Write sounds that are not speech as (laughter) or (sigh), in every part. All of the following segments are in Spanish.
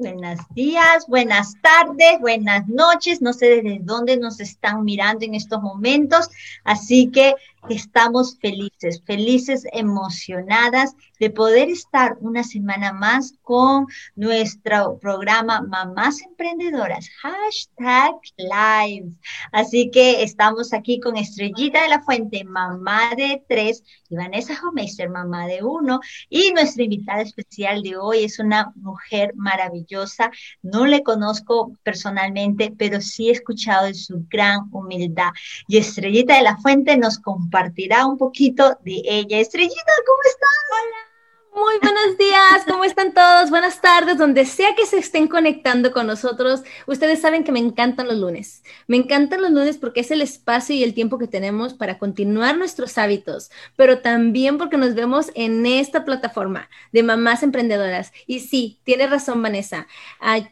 Buenos días, buenas tardes, buenas noches. No sé desde dónde nos están mirando en estos momentos, así que estamos felices, felices, emocionadas de poder estar una semana más con nuestro programa Mamás Emprendedoras, hashtag live. Así que estamos aquí con Estrellita de la Fuente, mamá de tres, y Vanessa Homeister, mamá de uno, y nuestra invitada especial de hoy es una mujer maravillosa. No le conozco personalmente, pero sí he escuchado de su gran humildad. Y Estrellita de la Fuente nos compartirá un poquito de ella. Estrellita, ¿cómo estás? Hola. Muy buenos días, ¿cómo están todos? Buenas tardes, donde sea que se estén conectando con nosotros. Ustedes saben que me encantan los lunes. Me encantan los lunes porque es el espacio y el tiempo que tenemos para continuar nuestros hábitos, pero también porque nos vemos en esta plataforma de mamás emprendedoras. Y sí, tiene razón Vanessa.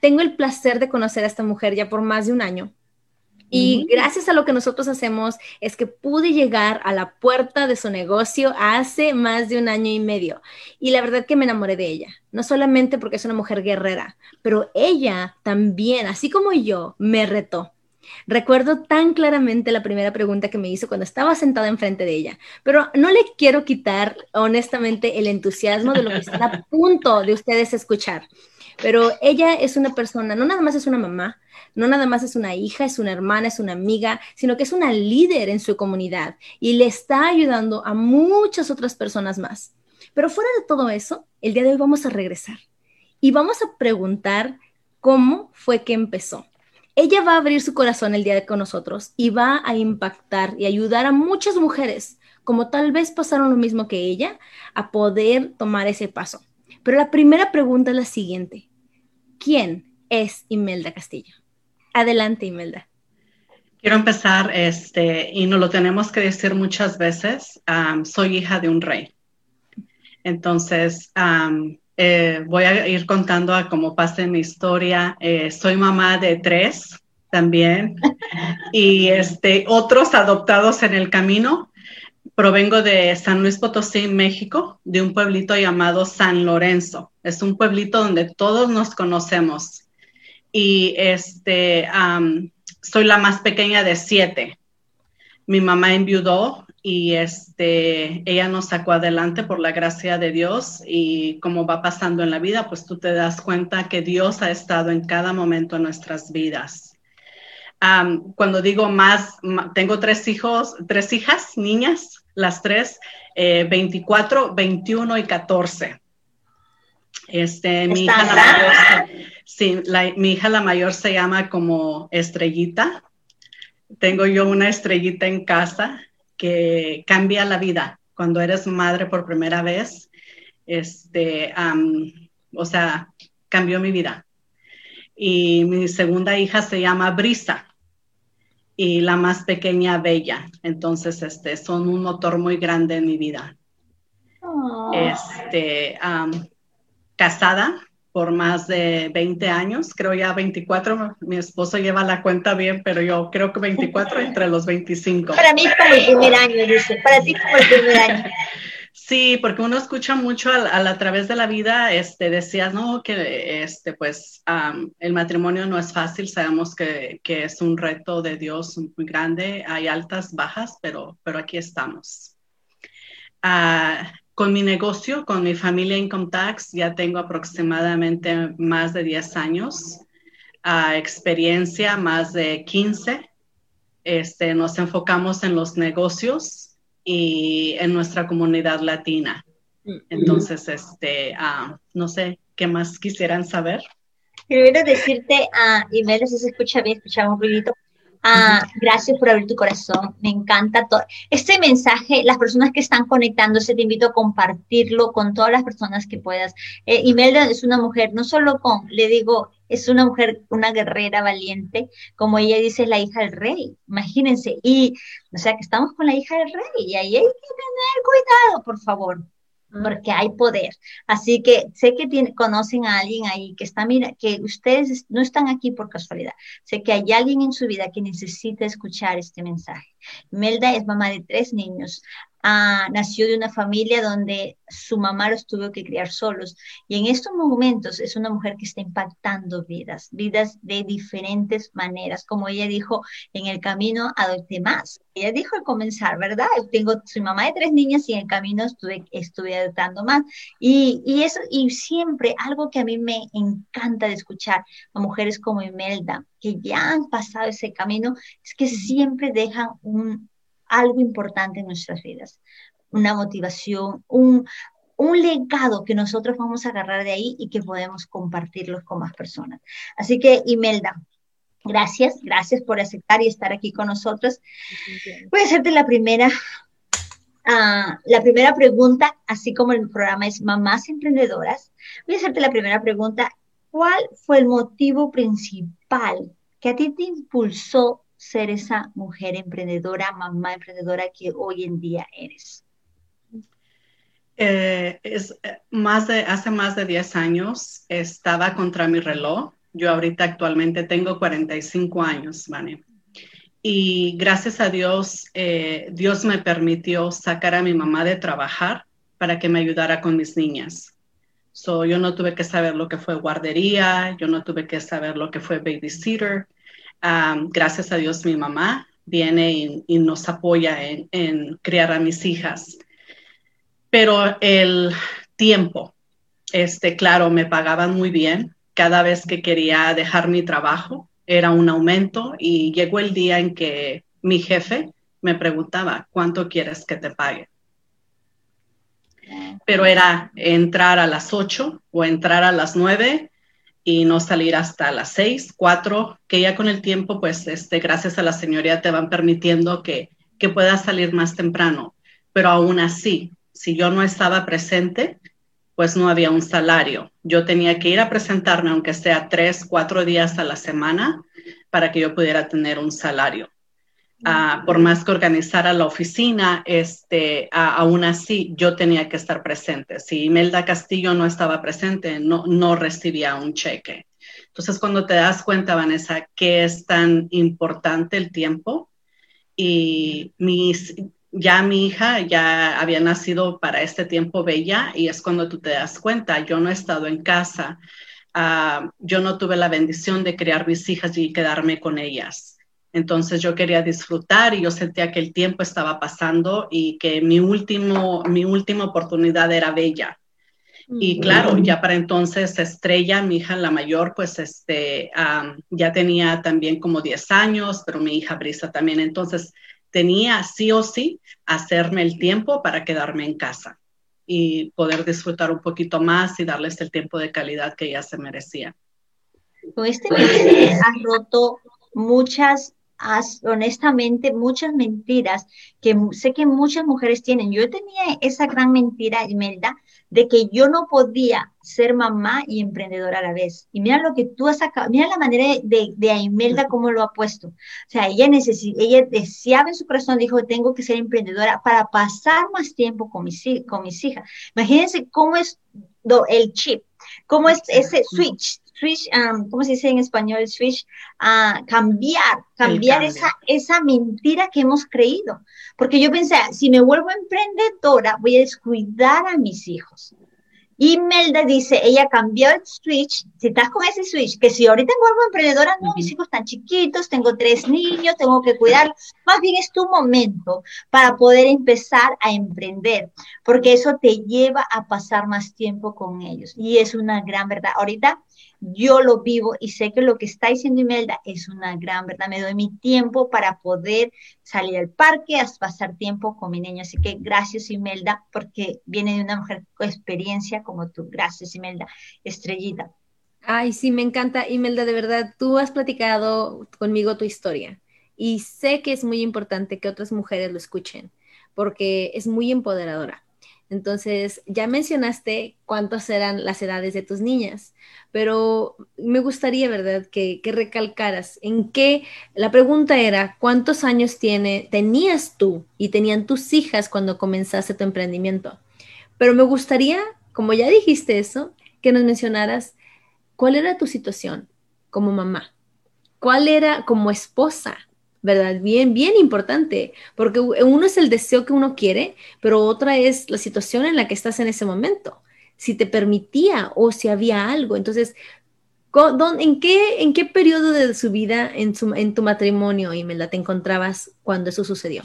tengo el placer de conocer a esta mujer ya por más de un año. Y gracias a lo que nosotros hacemos es que pude llegar a la puerta de su negocio hace más de un año y medio. Y la verdad que me enamoré de ella, no solamente porque es una mujer guerrera, pero ella también, así como yo, me retó. Recuerdo tan claramente la primera pregunta que me hizo cuando estaba sentada enfrente de ella, pero no le quiero quitar honestamente el entusiasmo de lo que está a (laughs) punto de ustedes escuchar. Pero ella es una persona, no nada más es una mamá, no nada más es una hija, es una hermana, es una amiga, sino que es una líder en su comunidad y le está ayudando a muchas otras personas más. Pero fuera de todo eso, el día de hoy vamos a regresar y vamos a preguntar cómo fue que empezó. Ella va a abrir su corazón el día de con nosotros y va a impactar y ayudar a muchas mujeres, como tal vez pasaron lo mismo que ella, a poder tomar ese paso. Pero la primera pregunta es la siguiente. ¿Quién es Imelda Castillo? Adelante, Imelda. Quiero empezar, este, y no lo tenemos que decir muchas veces, soy hija de un rey. Entonces, eh, voy a ir contando a cómo pasa mi historia. Eh, soy mamá de tres también (laughs) y este, otros adoptados en el camino. Provengo de San Luis Potosí, México, de un pueblito llamado San Lorenzo. Es un pueblito donde todos nos conocemos. Y este, soy la más pequeña de siete. Mi mamá enviudó y este, ella nos sacó adelante por la gracia de Dios y como va pasando en la vida, pues tú te das cuenta que Dios ha estado en cada momento de nuestras vidas. cuando digo más, tengo tres hijos, tres hijas, niñas, las tres, 24, eh, 21 y 14. Este, mi hija, la mayor, sí, mi hija la mayor se llama como Estrellita. Tengo yo una estrellita en casa que cambia la vida cuando eres madre por primera vez. Este, o sea, cambió mi vida. Y mi segunda hija se llama Brisa y la más pequeña Bella. Entonces, este, son un motor muy grande en mi vida. Este, casada por más de 20 años, creo ya 24, mi esposo lleva la cuenta bien, pero yo creo que 24 entre los 25. Para mí como el primer año, dice, para ti como el primer año. Sí, porque uno escucha mucho a, través de la vida, este, decías, no, que este, pues el matrimonio no es fácil, sabemos que, es un reto de Dios muy grande, hay altas, bajas, pero, pero aquí estamos. Ah, con mi negocio, con mi familia Income Tax, ya tengo aproximadamente más de 10 años, uh, experiencia más de 15. Este, nos enfocamos en los negocios, y en nuestra comunidad latina. Mm. Entonces, este, ah, no sé, ¿qué más quisieran saber? Quiero decirte, a uh, Imelda, si se escucha bien, escuchamos un ruidito. Ah, gracias por abrir tu corazón, me encanta todo. Este mensaje, las personas que están conectándose, te invito a compartirlo con todas las personas que puedas. Eh, Imelda es una mujer, no solo con, le digo, es una mujer, una guerrera valiente, como ella dice, es la hija del rey, imagínense. Y, o sea, que estamos con la hija del rey y ahí hay que tener cuidado, por favor porque hay poder. Así que sé que tiene, conocen a alguien ahí que está, mira, que ustedes no están aquí por casualidad. Sé que hay alguien en su vida que necesita escuchar este mensaje. Melda es mamá de tres niños, Ah, nació de una familia donde su mamá los tuvo que criar solos. Y en estos momentos es una mujer que está impactando vidas, vidas de diferentes maneras. Como ella dijo, en el camino adopté más. Ella dijo al comenzar, ¿verdad? Tengo, soy mamá de tres niñas y en el camino estuve, estuve adoptando más. Y, y eso, y siempre algo que a mí me encanta de escuchar a mujeres como Imelda, que ya han pasado ese camino, es que siempre dejan un, algo importante en nuestras vidas, una motivación, un, un legado que nosotros vamos a agarrar de ahí y que podemos compartirlo con más personas. Así que, Imelda, gracias, gracias por aceptar y estar aquí con nosotros. Voy a hacerte la primera, uh, la primera pregunta, así como el programa es Mamás Emprendedoras. Voy a hacerte la primera pregunta. ¿Cuál fue el motivo principal que a ti te impulsó ser esa mujer emprendedora, mamá emprendedora que hoy en día eres? Eh, es eh, más de, hace más de 10 años estaba contra mi reloj. Yo ahorita actualmente tengo 45 años, Vane. Y gracias a Dios, eh, Dios me permitió sacar a mi mamá de trabajar para que me ayudara con mis niñas. So, yo no tuve que saber lo que fue guardería, yo no tuve que saber lo que fue babysitter, gracias a Dios mi mamá viene y, nos apoya en, criar a mis hijas. Pero el tiempo, este, claro, me pagaban muy bien. Cada vez que quería dejar mi trabajo era un aumento y llegó el día en que mi jefe me preguntaba, ¿cuánto quieres que te pague? Pero era entrar a las 8 o entrar a las 9 y no salir hasta las seis, cuatro, que ya con el tiempo, pues, este, gracias a la señoría te van permitiendo que, que puedas salir más temprano. Pero aún así, si yo no estaba presente, pues no había un salario. Yo tenía que ir a presentarme, aunque sea tres, cuatro días a la semana, para que yo pudiera tener un salario. Ah, por más que organizara la oficina, este, aún así yo tenía que estar presente. Si Imelda Castillo no estaba presente, no, no recibía un cheque. Entonces, cuando te das cuenta, Vanessa, que es tan importante el tiempo, y mis, ya mi hija ya había nacido para este tiempo bella, y es cuando tú te das cuenta, yo no he estado en casa, ah, yo no tuve la bendición de criar mis hijas y quedarme con ellas entonces yo quería disfrutar y yo sentía que el tiempo estaba pasando y que mi, último, mi última oportunidad era bella. Y mm. claro, ya para entonces Estrella, mi hija la mayor, pues este, ya tenía también como 10 años, pero mi hija Brisa también. Entonces tenía sí o sí hacerme el tiempo para quedarme en casa y poder disfrutar un poquito más y darles el tiempo de calidad que ella se merecía. Con este bebé has roto muchas honestamente muchas mentiras que sé que muchas mujeres tienen. Yo tenía esa gran mentira, Imelda, de que yo no podía ser mamá y emprendedora a la vez. Y mira lo que tú has sacado, mira la manera de, de Imelda cómo lo ha puesto. O sea, ella, ella deseaba en su corazón, dijo, tengo que ser emprendedora para pasar más tiempo con mis, con mis hijas. Imagínense cómo es el chip, cómo es ese switch switch, um, ¿cómo se dice en español? Switch, a cambiar, cambiar esa, esa mentira que hemos creído. Porque yo pensé, si me vuelvo emprendedora, voy a descuidar a mis hijos. Y Melda dice, ella cambió el switch, si estás con ese switch, que si ahorita vuelvo emprendedora, no, mis hijos están chiquitos, tengo tres niños, tengo que cuidar, más bien es tu momento para poder empezar a emprender, porque eso te lleva a pasar más tiempo con ellos. Y es una gran verdad. Ahorita yo lo vivo y sé que lo que está diciendo Imelda es una gran verdad. Me doy mi tiempo para poder salir al parque, a pasar tiempo con mi niño. Así que gracias Imelda, porque viene de una mujer con experiencia como tú. Gracias Imelda, estrellita. Ay, sí, me encanta Imelda, de verdad. Tú has platicado conmigo tu historia y sé que es muy importante que otras mujeres lo escuchen porque es muy empoderadora. Entonces, ya mencionaste cuántas eran las edades de tus niñas, pero me gustaría, ¿verdad?, que, recalcaras en qué, la pregunta era, ¿cuántos años tiene, tenías tú y tenían tus hijas cuando comenzaste tu emprendimiento? Pero me gustaría, como ya dijiste eso, que nos mencionaras cuál era tu situación como mamá, cuál era como esposa, ¿verdad? Bien, bien importante, porque uno es el deseo que uno quiere, pero otra es la situación en la que estás en ese momento, si te permitía o si había algo. Entonces, ¿en qué, en qué periodo de su vida, en, su, en tu matrimonio, Imelda, te encontrabas cuando eso sucedió?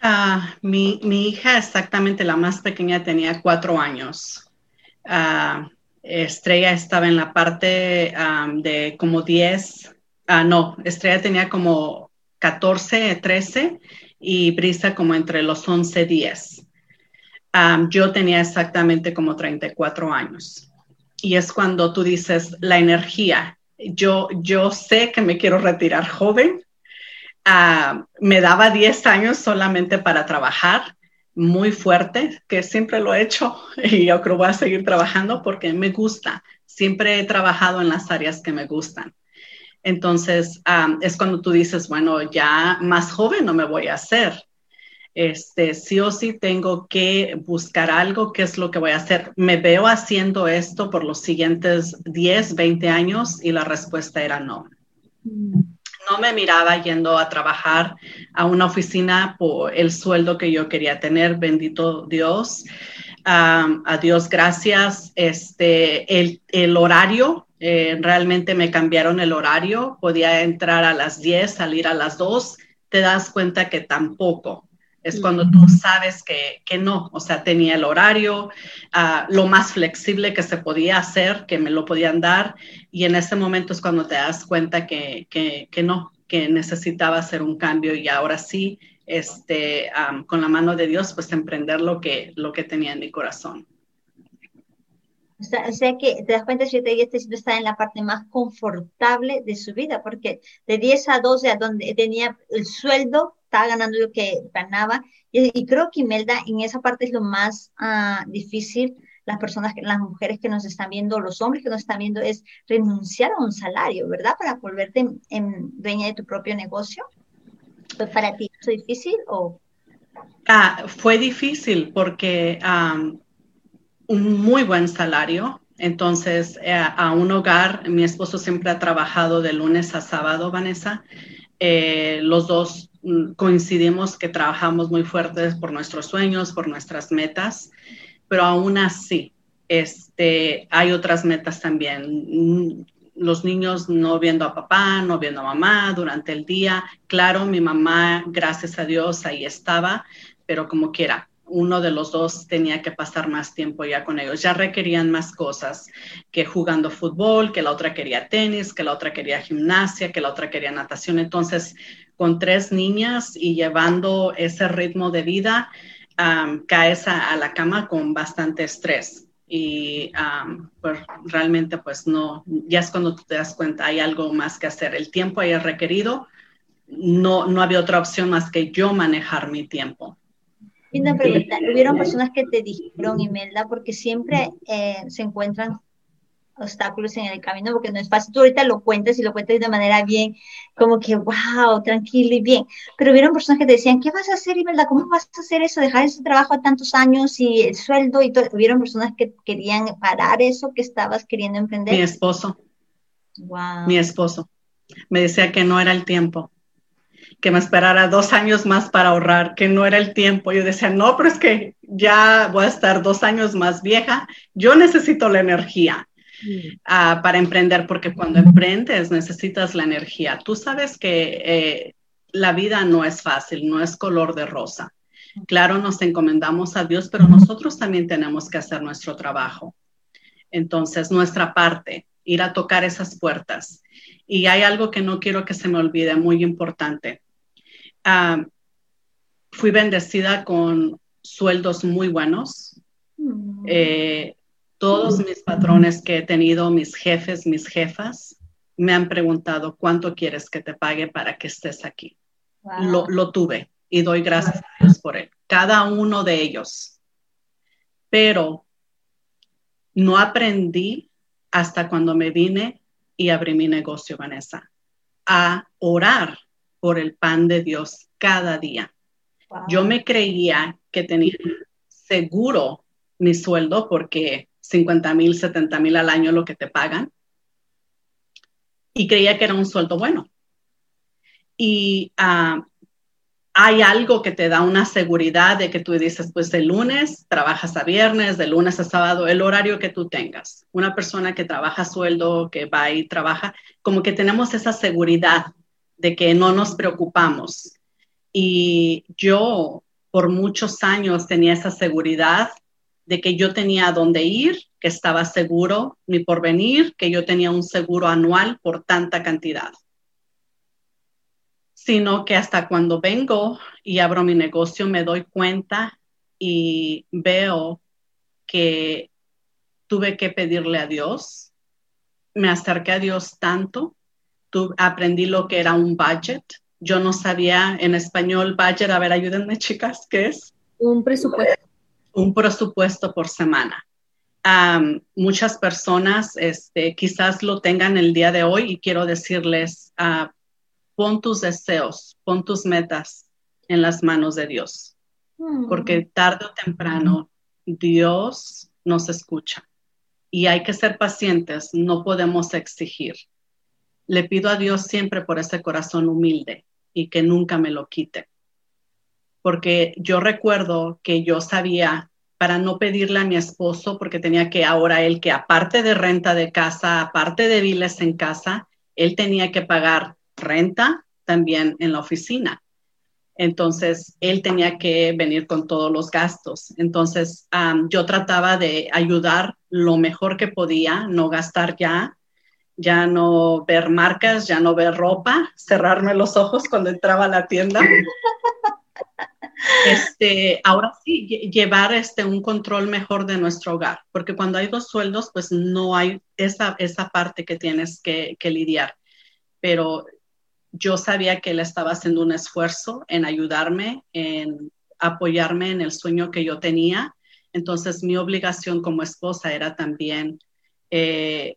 Ah, mi, hija, exactamente la más pequeña, tenía cuatro años. Ah, Estrella estaba en la parte de como 10, ah, no, Estrella tenía como 14, 13 y Brisa como entre los 11, 10. yo tenía exactamente como 34 años. Y es cuando tú dices la energía. Yo, yo sé que me quiero retirar joven, me daba 10 años solamente para trabajar muy fuerte, que siempre lo he hecho (laughs) y yo creo voy a seguir trabajando porque me gusta. Siempre he trabajado en las áreas que me gustan. Entonces, es cuando tú dices, bueno, ya más joven no me voy a hacer. Este, sí o sí tengo que buscar algo, qué es lo que voy a hacer. Me veo haciendo esto por los siguientes 10, 20 años y la respuesta era no. No me miraba yendo a trabajar a una oficina por el sueldo que yo quería tener, bendito Dios. a Dios gracias. Este, el, horario, eh, realmente me cambiaron el horario. Podía entrar a las 10, salir a las 2. Te das cuenta que tampoco. Es cuando tú sabes que, no, o sea, tenía el horario, ah, lo más flexible que se podía hacer, que me lo podían dar, y en ese momento es cuando te das cuenta que, no, que necesitaba hacer un cambio y ahora sí, este, con la mano de Dios, pues emprender lo que, lo que tenía en mi corazón. O sea, que te das cuenta si te este está en la parte más confortable de su vida, porque de 10 a 12, a donde tenía el sueldo, estaba ganando lo que ganaba. Y, creo que Imelda en esa parte es lo más ah, difícil. Las personas, las mujeres que nos están viendo, los hombres que nos están viendo, es renunciar a un salario, ¿verdad? Para volverte en, dueña de tu propio negocio. ¿Fue para ti eso difícil o...? Ah, fue difícil porque un muy buen salario, entonces, eh, a un hogar, mi esposo siempre ha trabajado de lunes a sábado, Vanessa. Eh, los dos Mm, coincidimos que trabajamos muy fuertes por nuestros sueños, por nuestras metas, pero aún así, este, hay otras metas también. Mm, los niños no viendo a papá, no viendo a mamá durante el día. Claro, mi mamá, gracias a Dios, ahí estaba, pero como quiera, uno de los dos tenía que pasar más tiempo ya con ellos. Ya requerían más cosas que jugando fútbol, que la otra quería tenis, que la otra quería gimnasia, que la otra quería natación. Entonces, con tres niñas y llevando ese ritmo de vida, caes a, la cama con bastante estrés. Y pues, realmente, pues no, ya es cuando te das cuenta, hay algo más que hacer. El tiempo haya requerido, no, no había otra opción más que yo manejar mi tiempo. Y una pregunta, ¿hubieron personas que te dijeron, Imelda, porque siempre eh, se encuentran obstáculos en el camino, porque no es fácil. Tú ahorita lo cuentas y lo cuentas de manera bien, como que, wow, tranquilo y bien. Pero hubieron personas que te decían, ¿qué vas a hacer, verdad ¿Cómo vas a hacer eso? Dejar ese trabajo a tantos años y el sueldo y todo. Hubieron personas que querían parar eso que estabas queriendo emprender. Mi esposo. Wow. Mi esposo. Me decía que no era el tiempo que me esperara dos años más para ahorrar, que no era el tiempo. Yo decía, no, pero es que ya voy a estar dos años más vieja, yo necesito la energía. Ah, para emprender, porque cuando emprendes necesitas la energía. Tú sabes que eh, la vida no es fácil, no es color de rosa. Claro, nos encomendamos a Dios, pero nosotros también tenemos que hacer nuestro trabajo. Entonces, nuestra parte, ir a tocar esas puertas. Y hay algo que no quiero que se me olvide, muy importante. Ah, fui bendecida con sueldos muy buenos. Mm. Eh, todos mis patrones que he tenido, mis jefes, mis jefas, me han preguntado cuánto quieres que te pague para que estés aquí. Lo, tuve y doy gracias a Dios por él. Cada uno de ellos. Pero no aprendí hasta cuando me vine y abrí mi negocio, Vanessa, a orar por el pan de Dios cada día. Yo me creía que tenía seguro mi sueldo porque 50 mil, 70 mil al año lo que te pagan. Y creía que era un sueldo bueno. y ah, hay algo que te da una seguridad de que tú dices, pues de lunes trabajas a viernes, de lunes a sábado, el horario que tú tengas. Una persona que trabaja sueldo, que va y trabaja, como que tenemos esa seguridad de que no nos preocupamos. Y yo por muchos años tenía esa seguridad de que yo tenía a dónde ir, que estaba seguro mi porvenir, que yo tenía un seguro anual por tanta cantidad sino que hasta cuando vengo y abro mi negocio me doy cuenta y veo que tuve que pedirle a Dios. Me acerqué a Dios tanto, aprendí lo que era un budget. Yo no sabía en español budget, a ver, ayúdenme chicas, ¿qué es? Un presupuesto. Un presupuesto por semana. muchas personas este, quizás lo tengan el día de hoy y quiero decirles, uh, pon tus deseos, pon tus metas en las manos de Dios, mm. porque tarde o temprano Dios nos escucha y hay que ser pacientes, no podemos exigir. Le pido a Dios siempre por ese corazón humilde y que nunca me lo quite, porque yo recuerdo que yo sabía para no pedirle a mi esposo, porque tenía que ahora él que aparte de renta de casa, aparte de biles en casa, él tenía que pagar renta también en la oficina. Entonces, él tenía que venir con todos los gastos. Entonces, yo trataba de ayudar lo mejor que podía, no gastar ya, ya no ver marcas, ya no ver ropa, cerrarme los ojos cuando entraba a la tienda. (laughs) Este, ahora sí, llevar este, un control mejor de nuestro hogar, porque cuando hay dos sueldos, pues no hay esa, esa parte que tienes que, que lidiar. Pero yo sabía que él estaba haciendo un esfuerzo en ayudarme, en apoyarme en el sueño que yo tenía. Entonces mi obligación como esposa era también eh,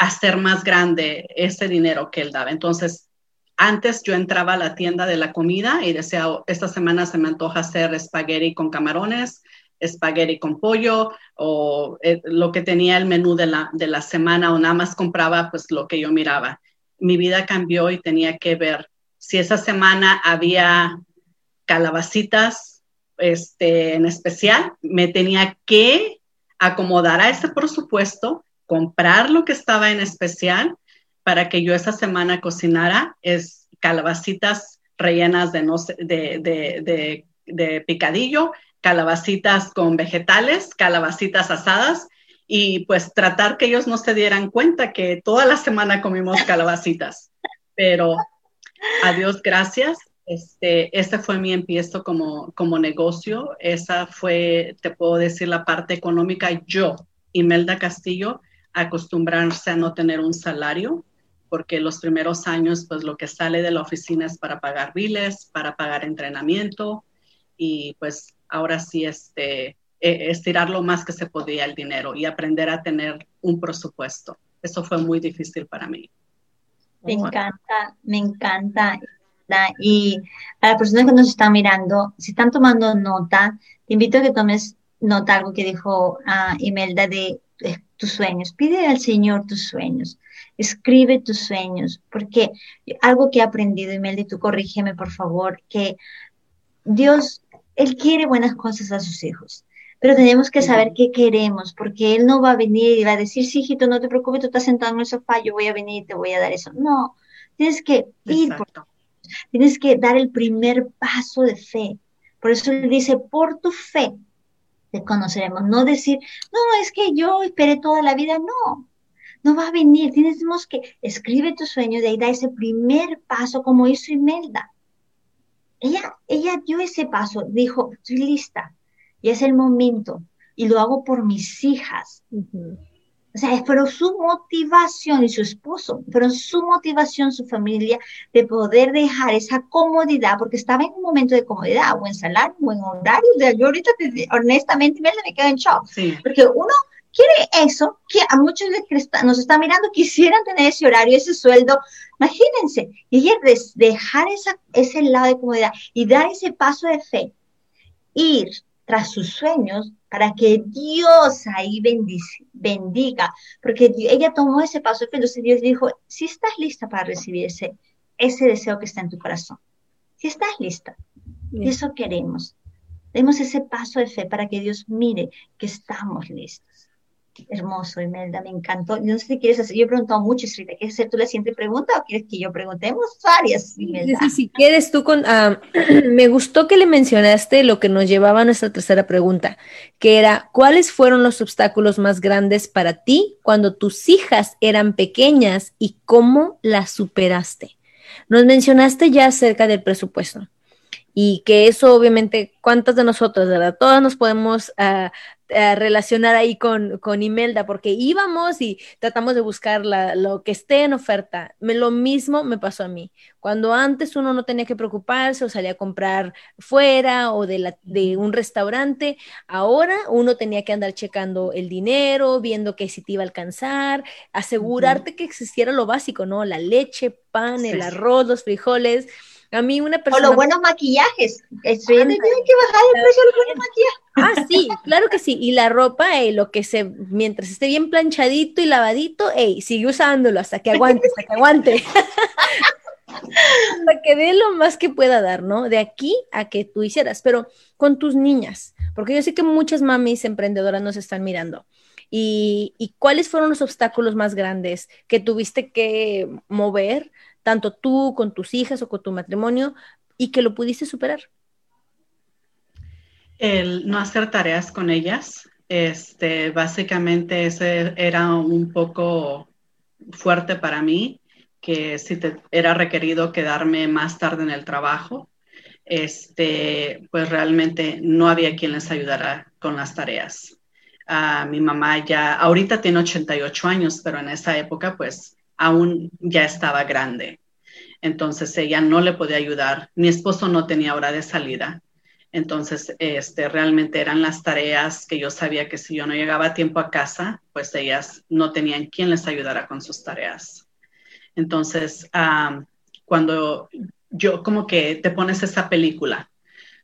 hacer más grande ese dinero que él daba. Entonces, antes yo entraba a la tienda de la comida y decía, oh, esta semana se me antoja hacer espagueti con camarones, espagueti con pollo o eh, lo que tenía el menú de la, de la semana o nada más compraba pues lo que yo miraba mi vida cambió y tenía que ver si esa semana había calabacitas este, en especial, me tenía que acomodar a ese presupuesto, comprar lo que estaba en especial para que yo esa semana cocinara es calabacitas rellenas de, no de, de picadillo, calabacitas con vegetales, calabacitas asadas y pues tratar que ellos no se dieran cuenta que toda la semana comimos calabacitas. Pero a Dios gracias, este, este fue mi empiezo como, como negocio, esa fue, te puedo decir, la parte económica. Yo, Imelda Castillo, acostumbrarse a no tener un salario, porque los primeros años, pues lo que sale de la oficina es para pagar biles, para pagar entrenamiento, y pues ahora sí, este, eh, estirar lo más que se podía el dinero y aprender a tener un presupuesto. Eso fue muy difícil para mí. Me encanta, me encanta. Y a las personas que nos están mirando, si están tomando nota, te invito a que tomes nota algo que dijo uh, Imelda de tus sueños. Pide al Señor tus sueños. Escribe tus sueños, porque algo que he aprendido, Imelda, y tú corrígeme, por favor, que Dios, Él quiere buenas cosas a sus hijos pero tenemos que saber qué queremos, porque Él no va a venir y va a decir, sí, hijito, no te preocupes, tú estás sentado en el sofá, yo voy a venir y te voy a dar eso. No, tienes que ir, por, tienes que dar el primer paso de fe. Por eso Él dice, por tu fe te conoceremos. No decir, no, es que yo esperé toda la vida, no. No va a venir, tenemos que escribe tu sueño, de ahí da ese primer paso como hizo Imelda. Ella, ella dio ese paso, dijo, estoy lista, y es el momento y lo hago por mis hijas. O sea, pero su motivación y su esposo, pero su motivación, su familia, de poder dejar esa comodidad, porque estaba en un momento de comodidad, buen salario, buen horario. yo ahorita, honestamente, me quedo en shock. Porque uno quiere eso, que a muchos de que nos están mirando quisieran tener ese horario, ese sueldo. Imagínense, y dejar esa, ese lado de comodidad y dar ese paso de fe, ir tras sus sueños para que Dios ahí bendiga, porque ella tomó ese paso de fe, entonces Dios dijo, si estás lista para recibir ese, ese deseo que está en tu corazón. Si estás lista, y eso queremos, demos ese paso de fe para que Dios mire que estamos listos. Hermoso, Imelda, me encantó. No sé si quieres hacer, yo he preguntado mucho, Rita, ¿quieres hacer tú la siguiente pregunta o quieres que yo preguntemos varias, Imelda? Sí, si quieres tú con... Ah, (clears throat) me gustó que le mencionaste lo que nos llevaba a nuestra tercera pregunta, que era, ¿cuáles fueron los obstáculos más grandes para ti cuando tus hijas eran pequeñas y cómo las superaste? Nos mencionaste ya acerca del presupuesto y que eso obviamente, ¿cuántas de nosotros, verdad? Todas nos podemos uh, relacionar ahí con, con, Imelda, porque íbamos y tratamos de buscar la, lo que esté en oferta. Me, lo mismo me pasó a mí. Cuando antes uno no tenía que preocuparse o salía a comprar fuera o de, la, de un restaurante, ahora uno tenía que andar checando el dinero, viendo que si te iba a alcanzar, asegurarte que existiera lo básico, ¿no? La leche, pan, el arroz, los frijoles a mí una persona... O los buenos maquillajes. Tienen que bajar el precio de los buenos maquillajes. Ah, sí, claro que sí. Y la ropa, eh, lo que se, mientras esté bien planchadito y lavadito, hey, sigue usándolo hasta que aguante, hasta que aguante. hasta que dé lo más que pueda dar, ¿no? De aquí a que tú hicieras, pero con tus niñas, porque yo sé que muchas mamis emprendedoras nos están mirando. Y, y cuáles fueron los obstáculos más grandes que tuviste que mover tanto tú con tus hijas o con tu matrimonio, y que lo pudiste superar? El no hacer tareas con ellas, este, básicamente ese era un poco fuerte para mí, que si te, era requerido quedarme más tarde en el trabajo, este, pues realmente no había quien les ayudara con las tareas. Uh, mi mamá ya, ahorita tiene 88 años, pero en esa época pues aún ya estaba grande. Entonces ella no le podía ayudar. Mi esposo no tenía hora de salida. Entonces, este, realmente eran las tareas que yo sabía que si yo no llegaba a tiempo a casa, pues ellas no tenían quien les ayudara con sus tareas. Entonces, cuando yo como que te pones esa película,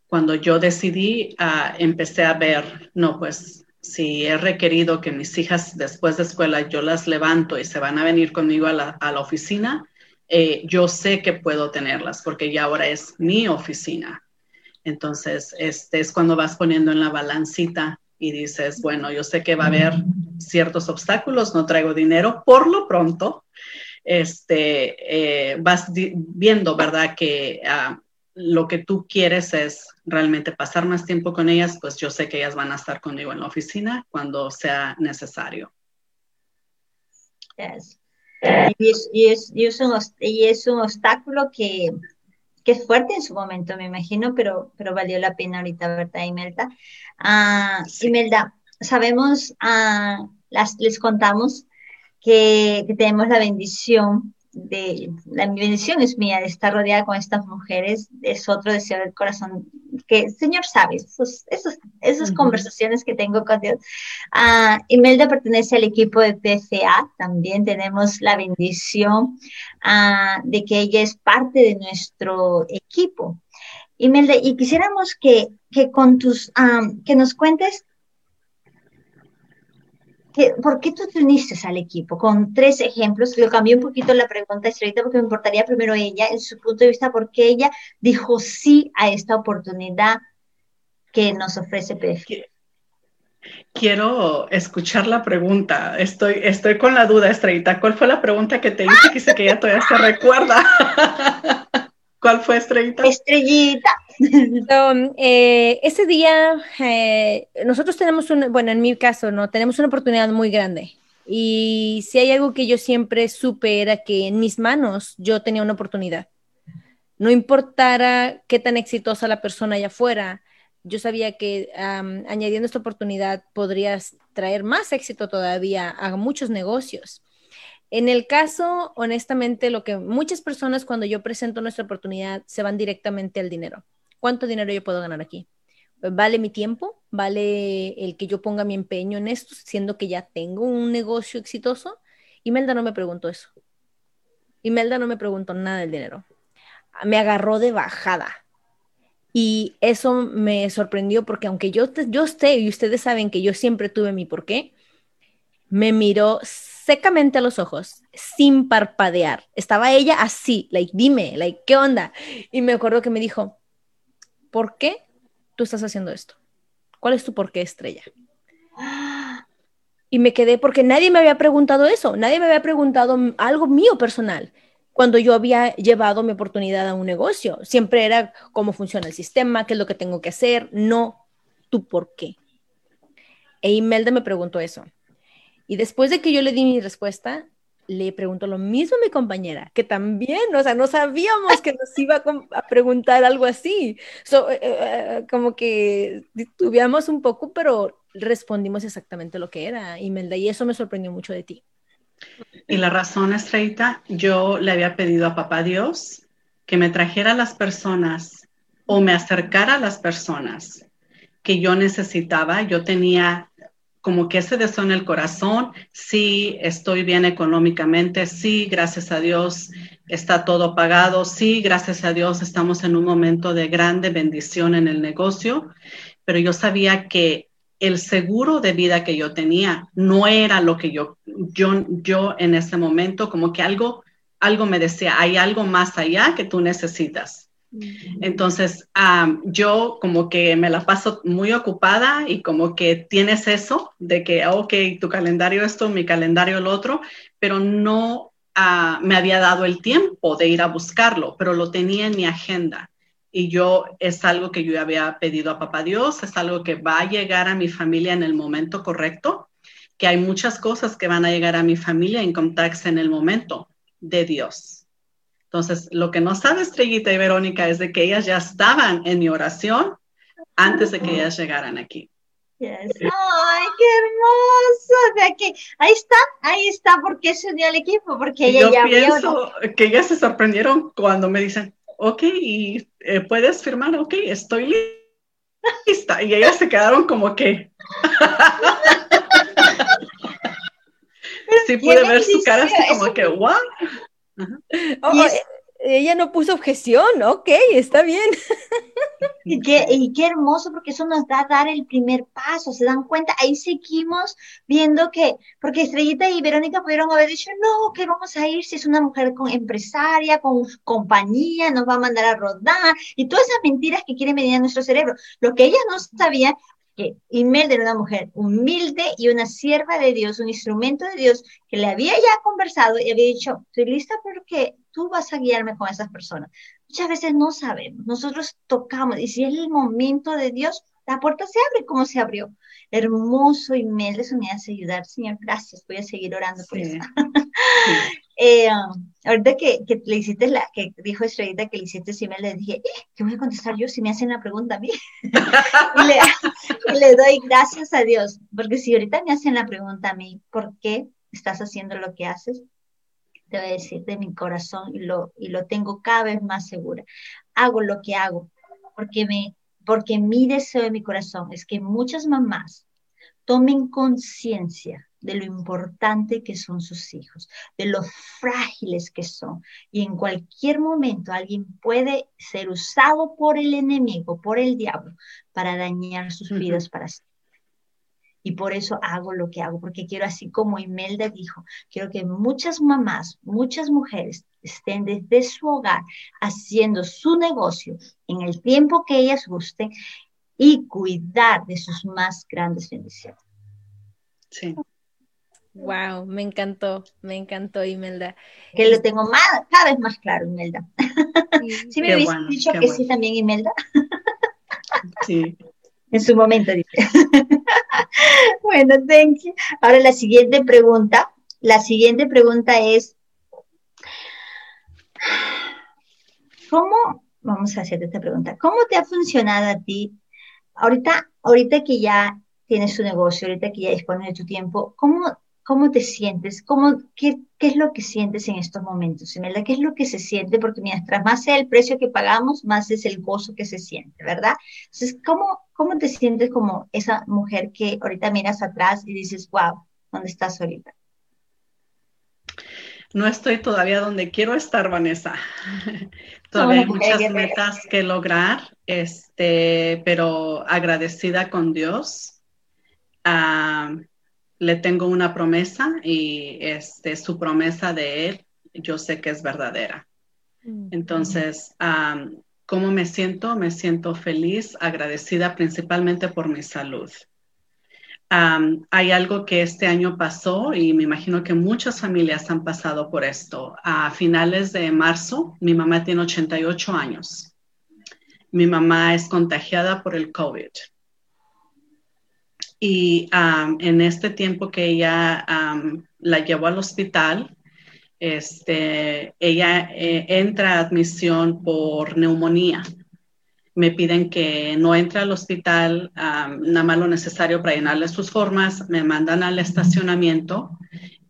cuando yo decidí, uh, empecé a ver, no, pues si he requerido que mis hijas después de escuela yo las levanto y se van a venir conmigo a la, oficina, eh, yo sé que puedo tenerlas porque ya ahora es mi oficina. Entonces, este es cuando vas poniendo en la balancita y dices, bueno, yo sé que va a haber ciertos obstáculos, no traigo dinero, por lo pronto, este, eh, vas viendo, ¿verdad? Que ah, lo que tú quieres es realmente pasar más tiempo con ellas, pues yo sé que ellas van a estar conmigo en la oficina cuando sea necesario. Y es, y es, y es, un, y es un obstáculo que, que, es fuerte en su momento, me imagino, pero, pero valió la pena ahorita, ¿verdad, Imelda? Ah, Imelda, sabemos, ah, las, les contamos que, que tenemos la bendición de la bendición es mía de estar rodeada con estas mujeres, es otro deseo del corazón, que Señor sabe, esos, esas conversaciones que tengo con Dios. Uh, Imelda pertenece al equipo de PFA, también tenemos la bendición uh, de que ella es parte de nuestro equipo. Imelda, y quisiéramos que, que con tus, que nos cuentes ¿por qué tú te uniste al equipo? Con tres ejemplos, lo cambié un poquito la pregunta estrellita porque me importaría primero ella, en su punto de vista, por qué ella dijo sí a esta oportunidad que nos ofrece PF. Quiero escuchar la pregunta. Estoy, estoy con la duda, Estrellita. ¿Cuál fue la pregunta que te hice? Que sé que ella todavía se recuerda. (laughs) ¿Cuál fue Estrellita? Estrellita. (laughs) Eh, ese día, eh, nosotros tenemos un, bueno, en mi caso, ¿no? Tenemos una oportunidad muy grande. Y si hay algo que yo siempre supe era que en mis manos yo tenía una oportunidad. No importara qué tan exitosa la persona allá fuera, yo sabía que añadiendo esta oportunidad podrías traer más éxito todavía a muchos negocios. En el caso, honestamente, lo que muchas personas cuando yo presento nuestra oportunidad se van directamente al dinero. ¿Cuánto dinero yo puedo ganar aquí? ¿Vale mi tiempo? ¿Vale el que yo ponga mi empeño en esto, siendo que ya tengo un negocio exitoso? Imelda no me preguntó eso. Imelda no me preguntó nada del dinero. Me agarró de bajada. Y eso me sorprendió porque aunque yo, yo esté y ustedes saben que yo siempre tuve mi porqué, me miró secamente a los ojos, sin parpadear. Estaba ella así, like, dime, like, ¿qué onda? Y me acuerdo que me dijo, ¿por qué tú estás haciendo esto? ¿Cuál es tu por qué, estrella? Y me quedé porque nadie me había preguntado eso, nadie me había preguntado algo mío personal cuando yo había llevado mi oportunidad a un negocio. Siempre era cómo funciona el sistema, qué es lo que tengo que hacer, no tu por qué. E Imelda me preguntó eso. Y después de que yo le di mi respuesta, le preguntó lo mismo a mi compañera, que también, o sea, no sabíamos que nos iba a, preguntar algo así. Eh, eh, como que tuvimos un poco, pero respondimos exactamente lo que era, Imelda, y eso me sorprendió mucho de ti. Y la razón, Estrellita, yo le había pedido a Papá Dios que me trajera las personas o me acercara a las personas que yo necesitaba. Yo tenía como que ese deseo en el corazón, sí, estoy bien económicamente, sí, gracias a Dios está todo pagado, sí, gracias a Dios estamos en un momento de grande bendición en el negocio, pero yo sabía que el seguro de vida que yo tenía no era lo que yo, yo, yo en ese momento, como que algo, algo me decía, hay algo más allá que tú necesitas. Entonces, yo como que me la paso muy ocupada y como que tienes eso de que, ok, tu calendario esto, mi calendario el otro, pero no ah, me había dado el tiempo de ir a buscarlo, pero lo tenía en mi agenda. Y yo es algo que yo había pedido a Papá Dios, es algo que va a llegar a mi familia en el momento correcto, que hay muchas cosas que van a llegar a mi familia en contacto en el momento de Dios. Entonces, lo que no sabe Estrellita y Verónica es de que ellas ya estaban en mi oración antes de que ellas llegaran aquí. Ay, qué hermoso. que ahí está, ahí está porque se unió al equipo, porque ella Yo ya pienso que ellas se sorprendieron cuando me dicen, ok, y eh, puedes firmar, ok, estoy lista. Y ellas se quedaron como que. (laughs) sí pude ver su cara así como que, wow. Oh, eh, ella no puso objeción, ok, está bien. Y qué, y qué hermoso, porque eso nos da a dar el primer paso, se dan cuenta, ahí seguimos viendo que, porque Estrellita y Verónica pudieron haber dicho, no, que vamos a ir si es una mujer con empresaria, con compañía, nos va a mandar a rodar, y todas esas mentiras que quieren venir a nuestro cerebro. Lo que ellas no sabían que Imelda era una mujer humilde y una sierva de Dios, un instrumento de Dios que le había ya conversado y había dicho, estoy lista porque tú vas a guiarme con esas personas. Muchas veces no sabemos, nosotros tocamos y si es el momento de Dios, la puerta se abre como se abrió. Hermoso Imelda, eso me hace ayudar, Señor, gracias, voy a seguir orando por eso. Eh, um, ahorita que, que, le hiciste la, que dijo Estrellita que le hiciste me le dije, eh, ¿qué voy a contestar yo si me hacen la pregunta a mí? (laughs) y, le, doy gracias a Dios, porque si ahorita me hacen la pregunta a mí, ¿por qué estás haciendo lo que haces? Te voy a decir de mi corazón y lo, y lo tengo cada vez más segura. Hago lo que hago, porque, me, porque mi deseo de mi corazón es que muchas mamás tomen conciencia de lo importante que son sus hijos, de lo frágiles que son. Y en cualquier momento alguien puede ser usado por el enemigo, por el diablo, para dañar sus vidas para siempre. Y por eso hago lo que hago, porque quiero, así como Imelda dijo, quiero que muchas mamás, muchas mujeres estén desde su hogar haciendo su negocio en el tiempo que ellas gusten y cuidar de sus más grandes bendiciones. Sí. Wow, me encantó, me encantó Imelda. Que lo tengo más, cada vez más claro, Imelda. Sí, (laughs) me hubiese dicho que sí también, Imelda. Sí. (laughs) En su momento, dice. (laughs) bueno, thank you. Ahora la siguiente pregunta, la siguiente pregunta es, ¿cómo, vamos a hacer esta pregunta, ¿cómo te ha funcionado a ti? Ahorita, ahorita que ya tienes tu negocio, ahorita que ya dispones de tu tiempo, ¿cómo ¿Cómo te sientes? ¿Cómo, qué, qué, es lo que sientes en estos momentos, Imelda? ¿Qué es lo que se siente? Porque mientras más sea el precio que pagamos, más es el gozo que se siente, ¿verdad? Entonces, ¿cómo, cómo te sientes como esa mujer que ahorita miras atrás y dices, wow, ¿dónde estás ahorita? No estoy todavía donde quiero estar, Vanessa. (laughs) todavía hay muchas metas que lograr, este, pero agradecida con Dios. Uh, le tengo una promesa y este, su promesa de él, yo sé que es verdadera. Mm. Entonces, ¿cómo me siento? Me siento feliz, agradecida principalmente por mi salud. hay algo que este año pasó y me imagino que muchas familias han pasado por esto. A finales de marzo, mi mamá tiene 88 años. Mi mamá es contagiada por el COVID. Y en este tiempo que ella la llevó al hospital, este, ella eh, entra a admisión por neumonía. Me piden que no entre al hospital, nada más lo necesario para llenarle sus formas, me mandan al estacionamiento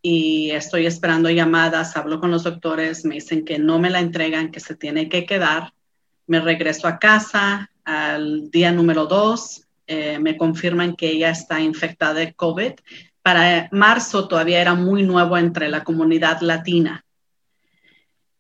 y estoy esperando llamadas, hablo con los doctores, me dicen que no me la entregan, que se tiene que quedar. Me regreso a casa al día número dos, eh, me confirman que ella está infectada de COVID. Para marzo todavía era muy nuevo entre la comunidad latina.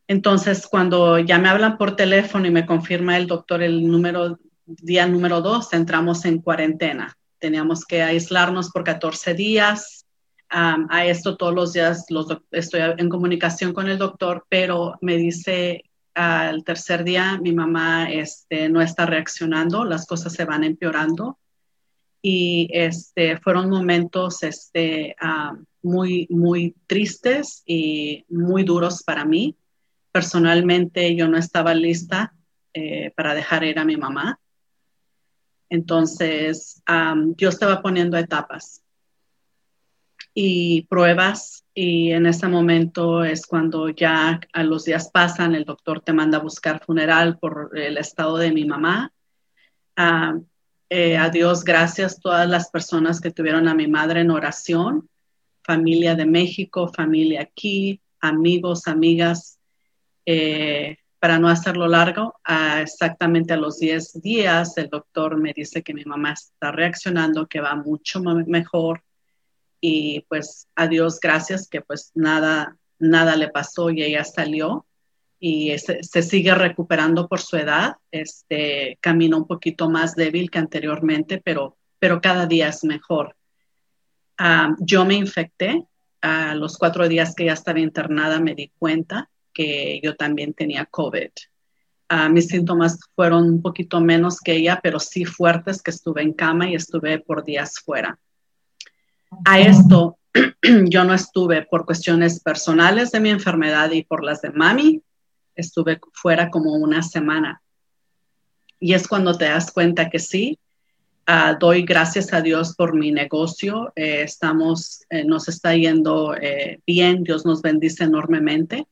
Entonces, cuando ya me hablan por teléfono y me confirma el doctor el número, día número dos, entramos en cuarentena. Teníamos que aislarnos por 14 días. a esto todos los días estoy en comunicación con el doctor, pero me dice al tercer día mi mamá este, no está reaccionando, las cosas se van empeorando y este, fueron momentos este, ah, muy, muy tristes y muy duros para mí. Personalmente yo no estaba lista eh, para dejar ir a mi mamá. Entonces yo estaba poniendo etapas y pruebas y en ese momento es cuando ya a los días pasan, el doctor te manda a buscar funeral por el estado de mi mamá. Uh, eh, a Dios gracias todas las personas que tuvieron a mi madre en oración, familia de México, familia aquí, amigos, amigas. Eh, para no hacerlo largo, exactamente a los 10 días el doctor me dice que mi mamá está reaccionando, que va mucho mejor, y pues a Dios gracias que pues nada, nada le pasó y ella salió y se, sigue recuperando por su edad, este, camina un poquito más débil que anteriormente, pero, pero cada día es mejor. Yo me infecté, a los cuatro días que ya estaba internada me di cuenta que yo también tenía COVID. Mis síntomas fueron un poquito menos que ella, pero sí fuertes, que estuve en cama y estuve por días fuera. A esto (clears throat) yo no estuve por cuestiones personales de mi enfermedad y por las de mami. Estuve fuera como una semana. Y es cuando te das cuenta que sí, ah, doy gracias a Dios por mi negocio. Eh, estamos, eh, nos está yendo eh, bien, Dios nos bendice enormemente,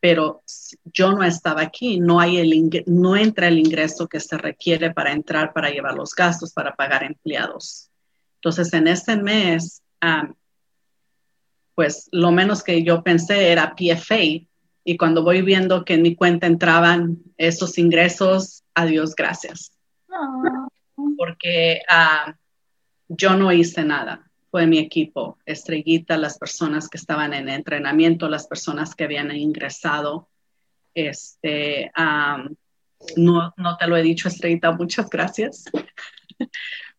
pero yo no estaba aquí, no, hay el no entra el ingreso que se requiere para entrar, para llevar los gastos, para pagar empleados. Entonces, en ese mes, pues lo menos que yo pensé era PFA. Y cuando voy viendo que en mi cuenta entraban esos ingresos, adiós, gracias. Ah. Porque ah, yo no hice nada. Fue mi equipo, Estrellita, las personas que estaban en entrenamiento, las personas que habían ingresado. Este, no, no te lo he dicho, Estrellita, muchas gracias. (laughs)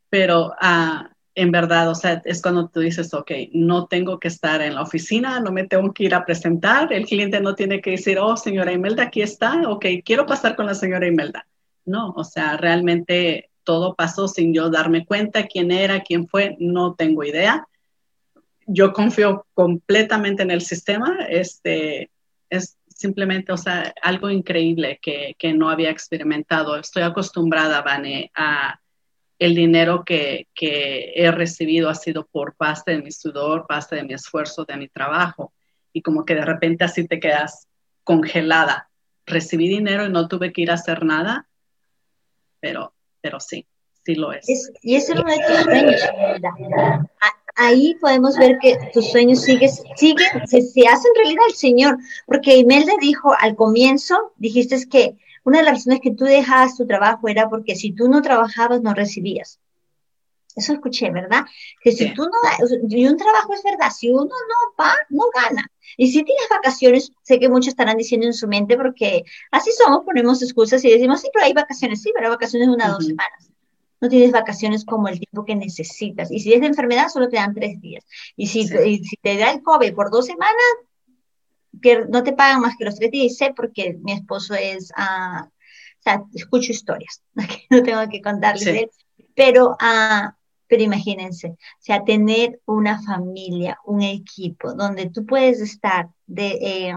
Pero uh, en verdad, o sea, es cuando tú dices, ok, no tengo que estar en la oficina, no me tengo que ir a presentar, el cliente no tiene que decir, oh, señora Imelda, aquí está, ok, quiero pasar con la señora Imelda. No, o sea, realmente todo pasó sin yo darme cuenta quién era, quién fue, no tengo idea. Yo confío completamente en el sistema, este, es simplemente, o sea, algo increíble que, que no había experimentado. Estoy acostumbrada, Vane, a el dinero que, he recibido ha sido por parte de mi sudor, parte de mi esfuerzo, de mi trabajo. Y como que de repente así te quedas congelada. Recibí dinero y no tuve que ir a hacer nada, pero, pero sí, sí lo es. y ese es uno de tus sueños. Ahí podemos ver que tus sueños siguen, siguen se, se hacen realidad el Señor, porque Imelda dijo al comienzo, dijiste que una de las razones que tú dejabas tu trabajo era porque si tú no trabajabas, no recibías. Eso escuché, ¿verdad? Que si tú no, y un trabajo es verdad, si uno no va, no gana. Y si tienes vacaciones, sé que muchos estarán diciendo en su mente, porque así somos, ponemos excusas y decimos, sí, pero hay vacaciones, sí, pero hay vacaciones de una o dos semanas. no tienes vacaciones como el tiempo que necesitas. Y si es de enfermedad, solo te dan tres días. Y si, si te da el COVID por dos semanas, que no te pagan más que los tres días. Y sé porque mi esposo es, uh, o sea, escucho historias, (laughs) no tengo que contarles de él, pero, uh, pero imagínense, o sea, tener una familia, un equipo donde tú puedes estar de... Eh,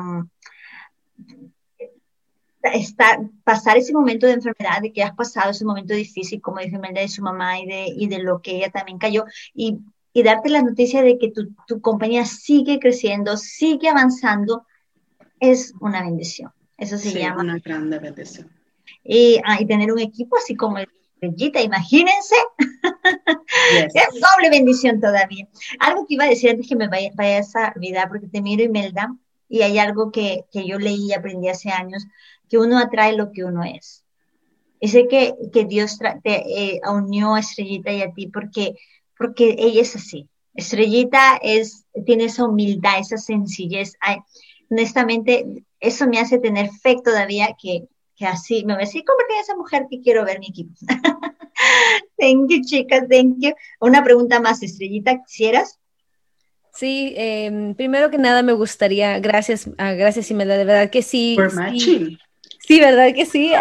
estar, pasar ese momento de enfermedad, de que has pasado ese momento difícil, como dice Melda de su mamá y de, y de lo que ella también cayó, y, y darte la noticia de que tu, tu, compañía sigue creciendo, sigue avanzando, es una bendición. Eso se llama. Una grande bendición. Y, ah, y tener un equipo así como el Bellita, imagínense. (laughs) es doble bendición todavía. Algo que iba a decir antes que me vaya, vaya a olvidar, porque te miro, Imelda, y hay algo que, que yo leí y aprendí hace años, que uno atrae lo que uno es. Y sé que, que Dios te eh, unió a Estrellita y a ti porque, porque ella es así. Estrellita es, tiene esa humildad, esa sencillez. honestamente, eso me hace tener fe todavía que, que así me voy a decir, convertir esa mujer que quiero ver mi equipo. (laughs) thank you, chicas, thank you. Una pregunta más, Estrellita, ¿quisieras? Sí, eh, primero que nada me gustaría, gracias, uh, gracias Imelda, de verdad que sí. sí Sí, ¿verdad que sí?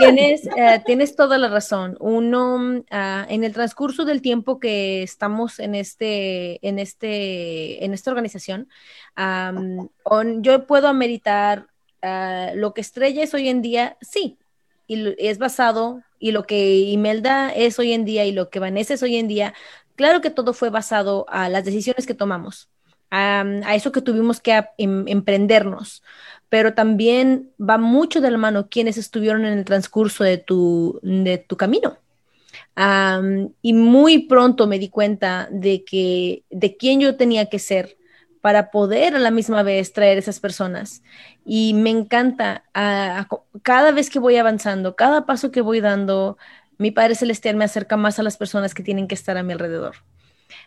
Tienes, eh, tienes toda la razón. Uno, uh, en el transcurso del tiempo que estamos en, este, en, este, en esta organización, um, on, yo puedo ameritar uh, lo que Estrella es hoy en día, sí, y es basado, y lo que Imelda es hoy en día y lo que Vanessa es hoy en día, claro que todo fue basado a las decisiones que tomamos, um, a eso que tuvimos que em emprendernos pero también va mucho de la mano quienes estuvieron en el transcurso de tu, de tu camino. Y muy pronto me di cuenta de que de quién yo tenía que ser para poder a la misma vez traer esas personas. Y me encanta, cada vez que voy avanzando, cada paso que voy dando, mi Padre Celestial me acerca más a las personas que tienen que estar a mi alrededor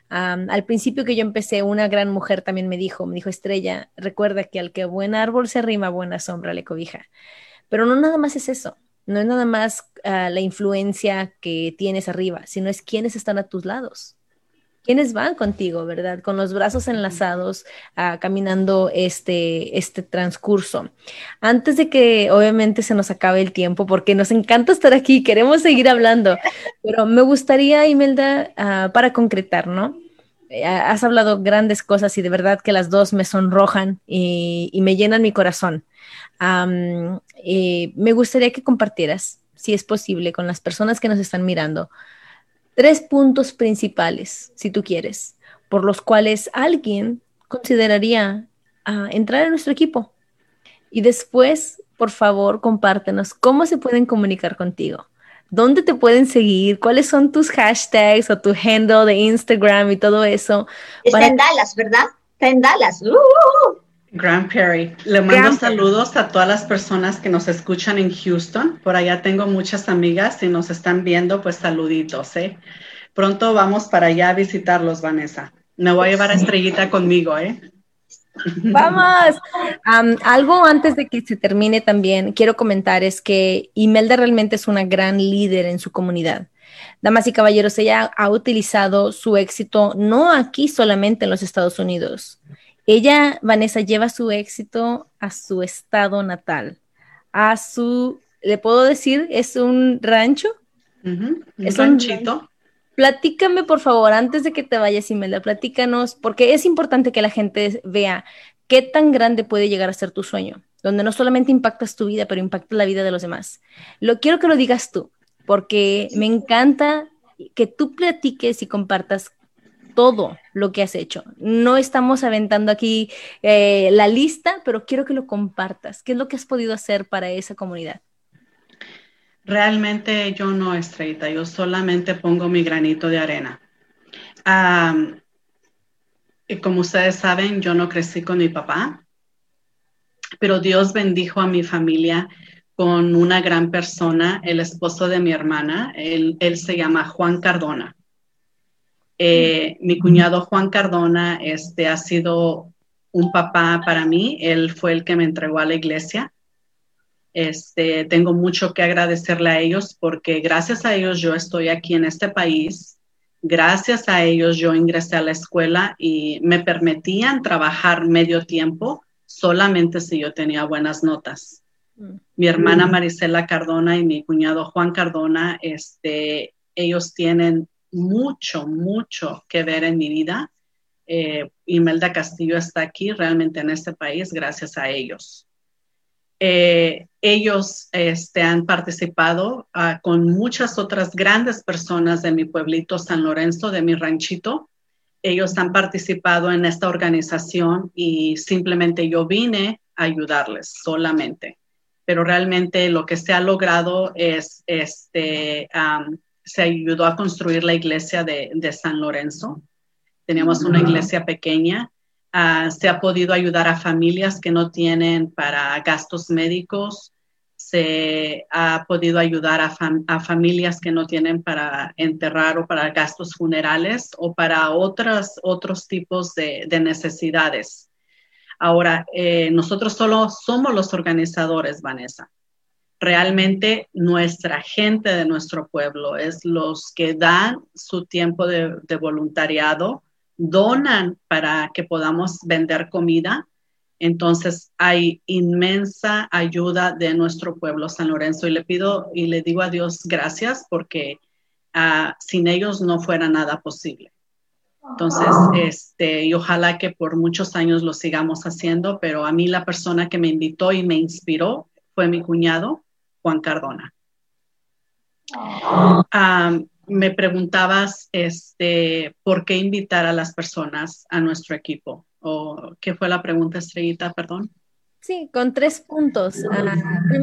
al principio que yo empecé, una gran mujer también me dijo, me dijo Estrella, recuerda que al que buen árbol se arrima, buena sombra le cobija. Pero no nada más es eso, no es nada más uh, la influencia que tienes arriba, sino es quienes están a tus lados. ¿Quiénes van contigo, verdad? Con los brazos enlazados, uh, caminando este, este transcurso. Antes de que obviamente se nos acabe el tiempo, porque nos encanta estar aquí, queremos seguir hablando, pero me gustaría, Imelda, uh, para concretar, ¿no? Eh, has hablado grandes cosas y de verdad que las dos me sonrojan y, y me llenan mi corazón. Um, eh, me gustaría que compartieras, si es posible, con las personas que nos están mirando, tres puntos principales, si tú quieres, por los cuales alguien consideraría uh, entrar en nuestro equipo. Y después, por favor, compártenos cómo se pueden comunicar contigo. ¿Dónde te pueden seguir? ¿Cuáles son tus hashtags o tu handle de Instagram y todo eso? Está en Dallas, ¿verdad? Está en Dallas. Uh, uh, Grand Prairie. Le mando Grand saludos a todas las personas que nos escuchan en Houston. Por allá tengo muchas amigas y nos están viendo, pues saluditos, ¿eh? Pronto vamos para allá a visitarlos, Vanessa. Me voy a llevar a Estrellita conmigo, ¿eh? (laughs) Vamos. Um, algo antes de que se termine también quiero comentar es que Imelda realmente es una gran líder en su comunidad. Damas y caballeros, ella ha utilizado su éxito no aquí solamente en los Estados Unidos, ella, Vanessa, lleva su éxito a su estado natal, a su, le puedo decir, es un rancho. Es un ranchito. Platícame, por favor, antes de que te vayas, Imelda, platícanos, porque es importante que la gente vea qué tan grande puede llegar a ser tu sueño, donde no solamente impactas tu vida, pero impactas la vida de los demás. Lo quiero que lo digas tú, porque me encanta que tú platiques y compartas todo lo que has hecho. No estamos aventando aquí eh, la lista, pero quiero que lo compartas. ¿Qué es lo que has podido hacer para esa comunidad? Realmente yo no, Estrellita, yo solamente pongo mi granito de arena. y como ustedes saben, yo no crecí con mi papá, pero Dios bendijo a mi familia con una gran persona, el esposo de mi hermana, él se llama Juan Cardona. Eh, mi cuñado Juan Cardona este, ha sido un papá para mí. Él fue el que me entregó a la iglesia. Este, tengo mucho que agradecerle a ellos porque gracias a ellos yo estoy aquí en este país. Gracias a ellos yo ingresé a la escuela y me permitían trabajar medio tiempo solamente si yo tenía buenas notas. Mm. Mi hermana mm. Marisela Cardona y mi cuñado Juan Cardona, este, ellos tienen mucho, mucho que ver en mi vida. Eh, Imelda Castillo está aquí realmente en este país gracias a ellos. Eh, ellos este, han participado ah, con muchas otras grandes personas de mi pueblito San Lorenzo, de mi ranchito. Ellos han participado en esta organización y simplemente yo vine a ayudarles solamente. Pero realmente lo que se ha logrado es, este, se ayudó a construir la iglesia de, de San Lorenzo. Tenemos una iglesia pequeña Ah, se ha podido ayudar a familias que no tienen para gastos médicos, se ha podido ayudar a, familias que no tienen para enterrar o para gastos funerales o para otros, otros tipos de, necesidades. Ahora, eh, nosotros solo somos los organizadores, Vanessa. Realmente nuestra gente de nuestro pueblo es los que dan su tiempo de voluntariado donan para que podamos vender comida. Entonces hay inmensa ayuda de nuestro pueblo San Lorenzo y le pido y le digo a Dios gracias porque ah, sin ellos no fuera nada posible. Entonces, este, y ojalá que por muchos años lo sigamos haciendo, pero a mí la persona que me invitó y me inspiró fue mi cuñado, Juan Cardona. Ah, me preguntabas este, por qué invitar a las personas a nuestro equipo. ¿O qué fue la pregunta, Estrellita? Perdón. Sí, con tres puntos. Ah,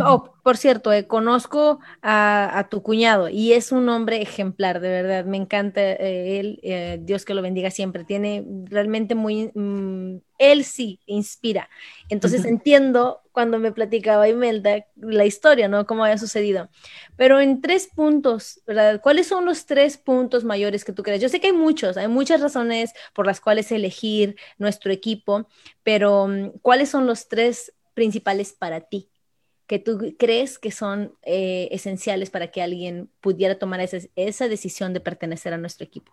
oh, por cierto, eh, conozco a, tu cuñado y es un hombre ejemplar, de verdad. Me encanta eh, él. Eh, Dios que lo bendiga siempre. Tiene realmente muy. Mm, él sí inspira. Entonces entiendo cuando me platicaba Imelda la historia, ¿no? Cómo había sucedido. Pero en tres puntos, ¿verdad? ¿Cuáles son los tres puntos mayores que tú crees? Yo sé que hay muchos, hay muchas razones por las cuales elegir nuestro equipo, pero mm, ¿cuáles son los tres principales para ti? que tú crees que son eh, esenciales para que alguien pudiera tomar esa, esa decisión de pertenecer a nuestro equipo?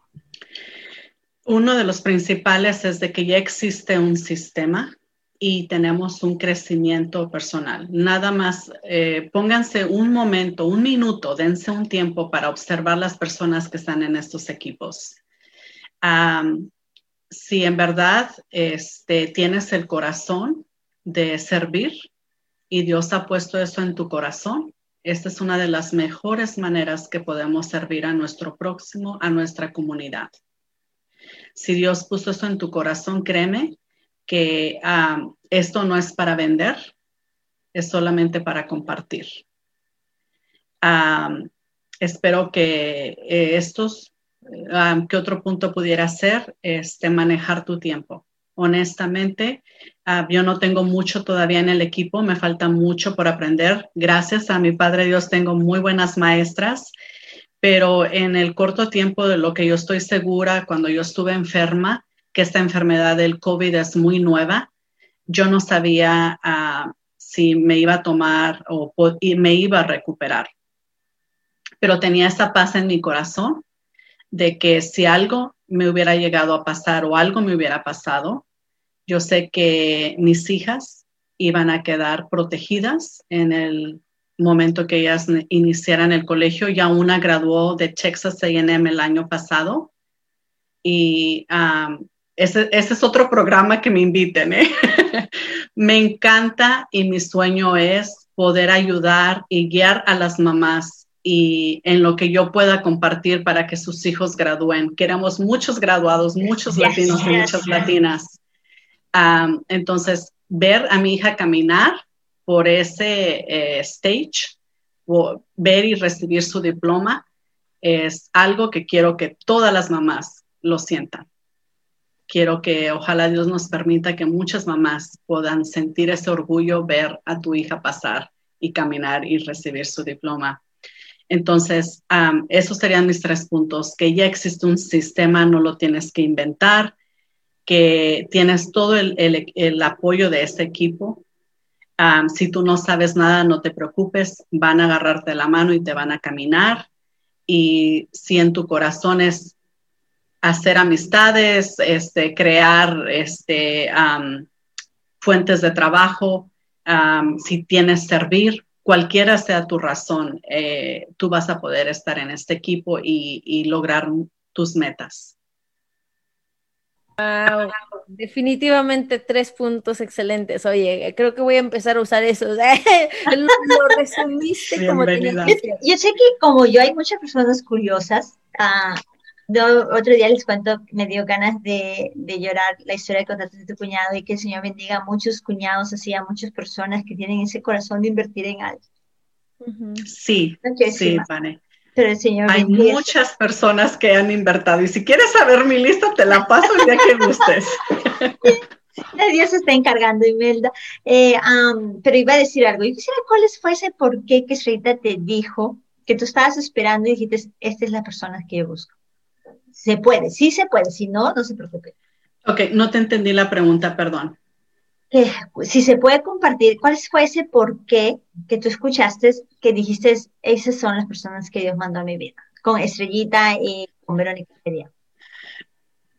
Uno de los principales es de que ya existe un sistema y tenemos un crecimiento personal. Nada más, eh, pónganse un momento, un minuto, dense un tiempo para observar las personas que están en estos equipos. si en verdad este, tienes el corazón de servir y Dios ha puesto eso en tu corazón, esta es una de las mejores maneras que podemos servir a nuestro próximo, a nuestra comunidad. Si Dios puso eso en tu corazón, créeme que esto no es para vender, es solamente para compartir. espero que eh, estos, que otro punto pudiera ser, este, manejar tu tiempo. Honestamente, yo no tengo mucho todavía en el equipo, me falta mucho por aprender. Gracias a mi Padre Dios tengo muy buenas maestras, pero en el corto tiempo de lo que yo estoy segura, cuando yo estuve enferma, que esta enfermedad del COVID es muy nueva. Yo no sabía ah, si me iba a tomar o me iba a recuperar. Pero tenía esa paz en mi corazón de que si algo me hubiera llegado a pasar o algo me hubiera pasado, yo sé que mis hijas iban a quedar protegidas en el momento que ellas iniciaran el colegio. Ya una graduó de Texas AM el año pasado y ah, ese, es otro programa que me inviten. ¿eh? (laughs) me encanta y mi sueño es poder ayudar y guiar a las mamás y en lo que yo pueda compartir para que sus hijos gradúen. Queremos muchos graduados, muchos latinos y muchas latinas. entonces, ver a mi hija caminar por ese eh, stage, o ver y recibir su diploma, es algo que quiero que todas las mamás lo sientan quiero que ojalá Dios nos permita que muchas mamás puedan sentir ese orgullo, ver a tu hija pasar y caminar y recibir su diploma. Entonces, esos serían mis tres puntos, que ya existe un sistema, no lo tienes que inventar, que tienes todo el, apoyo de este equipo. si tú no sabes nada, no te preocupes, van a agarrarte la mano y te van a caminar. Y si en tu corazón es hacer amistades, este, crear este, fuentes de trabajo, si tienes servir, cualquiera sea tu razón, eh, tú vas a poder estar en este equipo y lograr tus metas. Wow, definitivamente tres puntos excelentes. Oye, creo que voy a empezar a usar eso. (laughs) lo, resumiste como tenía Yo sé que como yo hay muchas personas curiosas. Uh, otro día les cuento, me dio ganas de, de llorar la historia de contratos de tu cuñado y que el Señor bendiga a muchos cuñados, así a muchas personas que tienen ese corazón de invertir en algo. Sí, sí, Vane. Pero el Señor Hay muchas personas que han invertido y si quieres saber mi lista, te la paso el día que gustes. (laughs) Dios se está encargando, Imelda. Eh, pero iba a decir algo. Yo quisiera cuál fue ese por qué que Sreita te dijo que tú estabas esperando y dijiste, esta es la persona que yo busco. Se puede, sí se puede, si no, no se preocupe. Ok, no te entendí la pregunta, perdón. Pues, si se puede compartir, ¿cuál fue ese por qué que tú escuchaste que dijiste, esas son las personas que Dios mandó a mi vida? Con Estrellita y con Verónica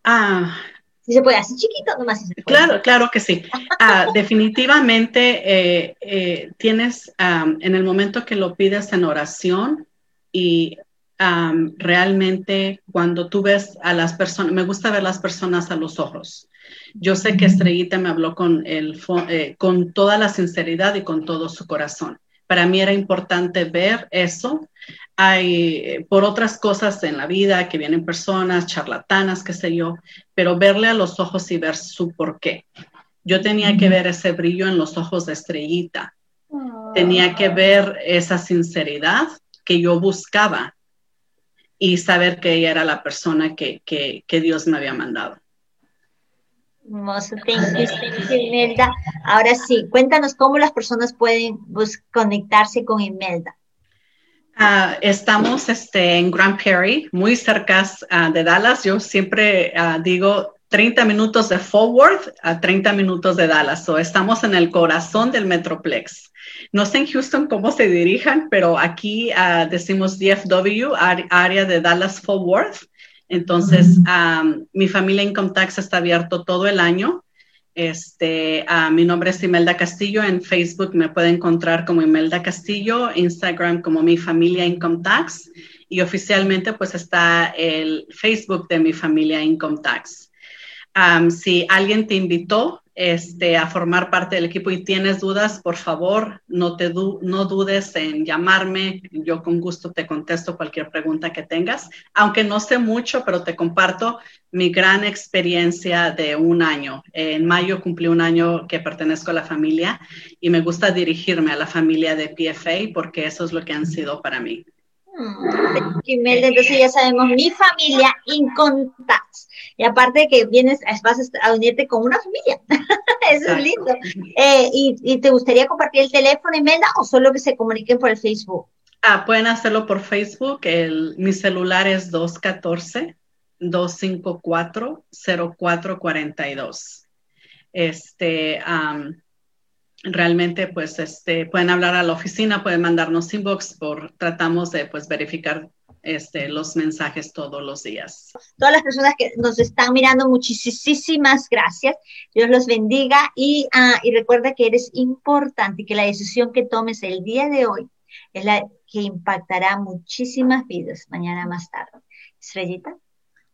Ah. Si se puede, así chiquito nomás. Claro, claro que sí. Ah, (laughs) definitivamente eh, eh, tienes, en el momento que lo pides en oración y realmente cuando tú ves a las personas, me gusta ver las personas a los ojos. Yo sé que Estrellita me habló con, el, eh, con toda la sinceridad y con todo su corazón. Para mí era importante ver eso. Hay eh, por otras cosas en la vida que vienen personas charlatanas, qué sé yo, pero verle a los ojos y ver su porqué. Yo tenía que ver ese brillo en los ojos de Estrellita. Tenía que ver esa sinceridad que yo buscaba y saber que ella era la persona que, que, que Dios me había mandado. Hermoso, thank Imelda. Ahora sí, cuéntanos cómo las personas pueden conectarse con Imelda. Ah, estamos este, en Grand Prairie, muy cerca ah, de Dallas. Yo siempre ah, digo 30 minutos de Forward a 30 minutos de Dallas. o estamos en el corazón del Metroplex. No sé en Houston cómo se dirijan, pero aquí decimos DFW, área de Dallas Forward. Entonces, mi familia Income Tax está abierto todo el año. Este, mi nombre es Imelda Castillo. En Facebook me puede encontrar como Imelda Castillo, Instagram como mi familia Income Tax y oficialmente pues está el Facebook de mi familia Income Tax. si alguien te invitó este, a formar parte del equipo y tienes dudas, por favor, no, te no dudes en llamarme. Yo con gusto te contesto cualquier pregunta que tengas, aunque no sé mucho, pero te comparto mi gran experiencia de un año. En mayo cumplí un año que pertenezco a la familia y me gusta dirigirme a la familia de PFA porque eso es lo que han sido para mí. Entonces ya sabemos, mi familia Incontax. Y aparte de que vienes, vas a unirte con una familia. (laughs) Eso es lindo. Eh, y, te gustaría compartir el teléfono, Imelda, o solo que se comuniquen por el Facebook? Ah, pueden hacerlo por Facebook. El, mi celular es 214-254-0442. Este, realmente pues este, pueden hablar a la oficina, pueden mandarnos inbox, por, tratamos de pues verificar este, los mensajes todos los días. Todas las personas que nos están mirando, muchísimas gracias. Dios los bendiga y, uh, y recuerda que eres importante y que la decisión que tomes el día de hoy es la que impactará muchísimas vidas mañana más tarde. Estrellita.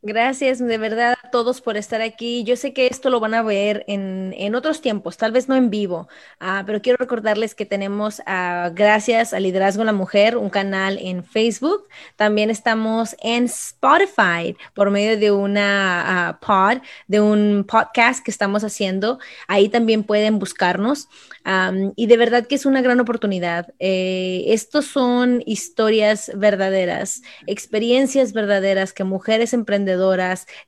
Gracias de verdad a todos por estar aquí. Yo sé que esto lo van a ver en, en otros tiempos, tal vez no en vivo, uh, pero quiero recordarles que tenemos, uh, gracias a Liderazgo la Mujer, un canal en Facebook. También estamos en Spotify por medio de una uh, pod, de un podcast que estamos haciendo. Ahí también pueden buscarnos. Um, y de verdad que es una gran oportunidad. Eh, estos son historias verdaderas, experiencias verdaderas que mujeres emprendedoras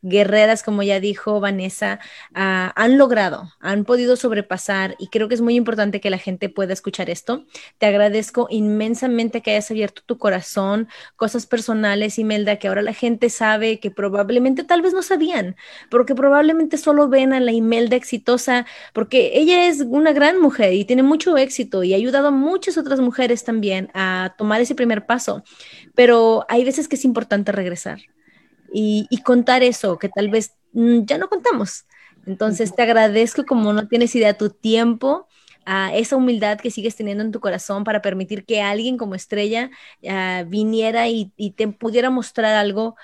guerreras, como ya dijo Vanessa, ah, han logrado, han podido sobrepasar y creo que es muy importante que la gente pueda escuchar esto. Te agradezco inmensamente que hayas abierto tu corazón, cosas personales, Imelda, que ahora la gente sabe que probablemente tal vez no sabían, porque probablemente solo ven a la Imelda exitosa, porque ella es una gran mujer y tiene mucho éxito y ha ayudado a muchas otras mujeres también a tomar ese primer paso. Pero hay veces que es importante regresar y, contar eso que tal vez mm, ya no contamos. Entonces te agradezco como no tienes idea tu tiempo, a esa humildad que sigues teniendo en tu corazón para permitir que alguien como estrella ah, viniera y, te pudiera mostrar algo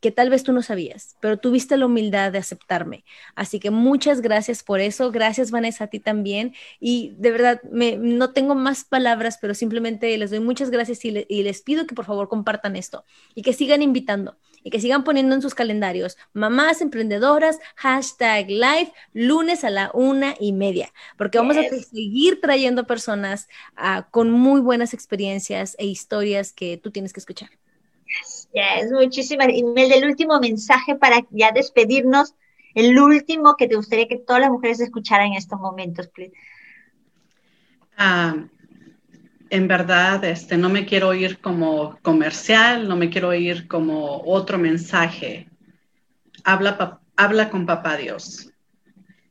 que tal vez tú no sabías, pero tuviste la humildad de aceptarme. Así que muchas gracias por eso. Gracias, Vanessa, a ti también. Y de verdad, no tengo más palabras, pero simplemente les doy muchas gracias y, y les pido que por favor compartan esto y que sigan invitando y que sigan poniendo en sus calendarios mamás emprendedoras, hashtag live, lunes a la una y media, porque vamos a seguir trayendo personas ah, con muy buenas experiencias e historias que tú tienes que escuchar. Yes, muchísimas. Y el último mensaje para ya despedirnos, el último que te gustaría que todas las mujeres escucharan en estos momentos, please. Ah, en verdad, este, no me quiero ir como comercial, no me quiero ir como otro mensaje. Habla, habla con papá Dios.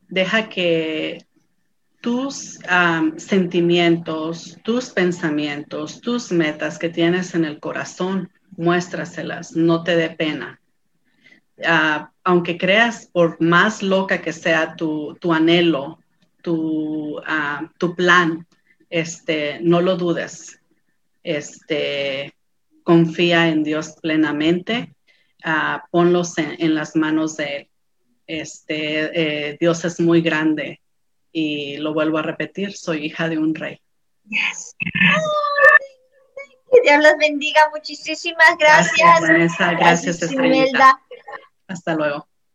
Deja que tus sentimientos, tus pensamientos, tus metas que tienes en el corazón, muéstraselas, no te dé pena. Ah, aunque creas, por más loca que sea tu, anhelo, tu, ah, tu plan, este, no lo dudes, este, confía en Dios plenamente, uh, ponlos en, las manos de Él. Este, eh, Dios es muy grande y lo vuelvo a repetir, soy hija de un rey. Yes. Dios los bendiga, muchísimas gracias. Gracias, Vanessa. Gracias, gracias Hasta luego.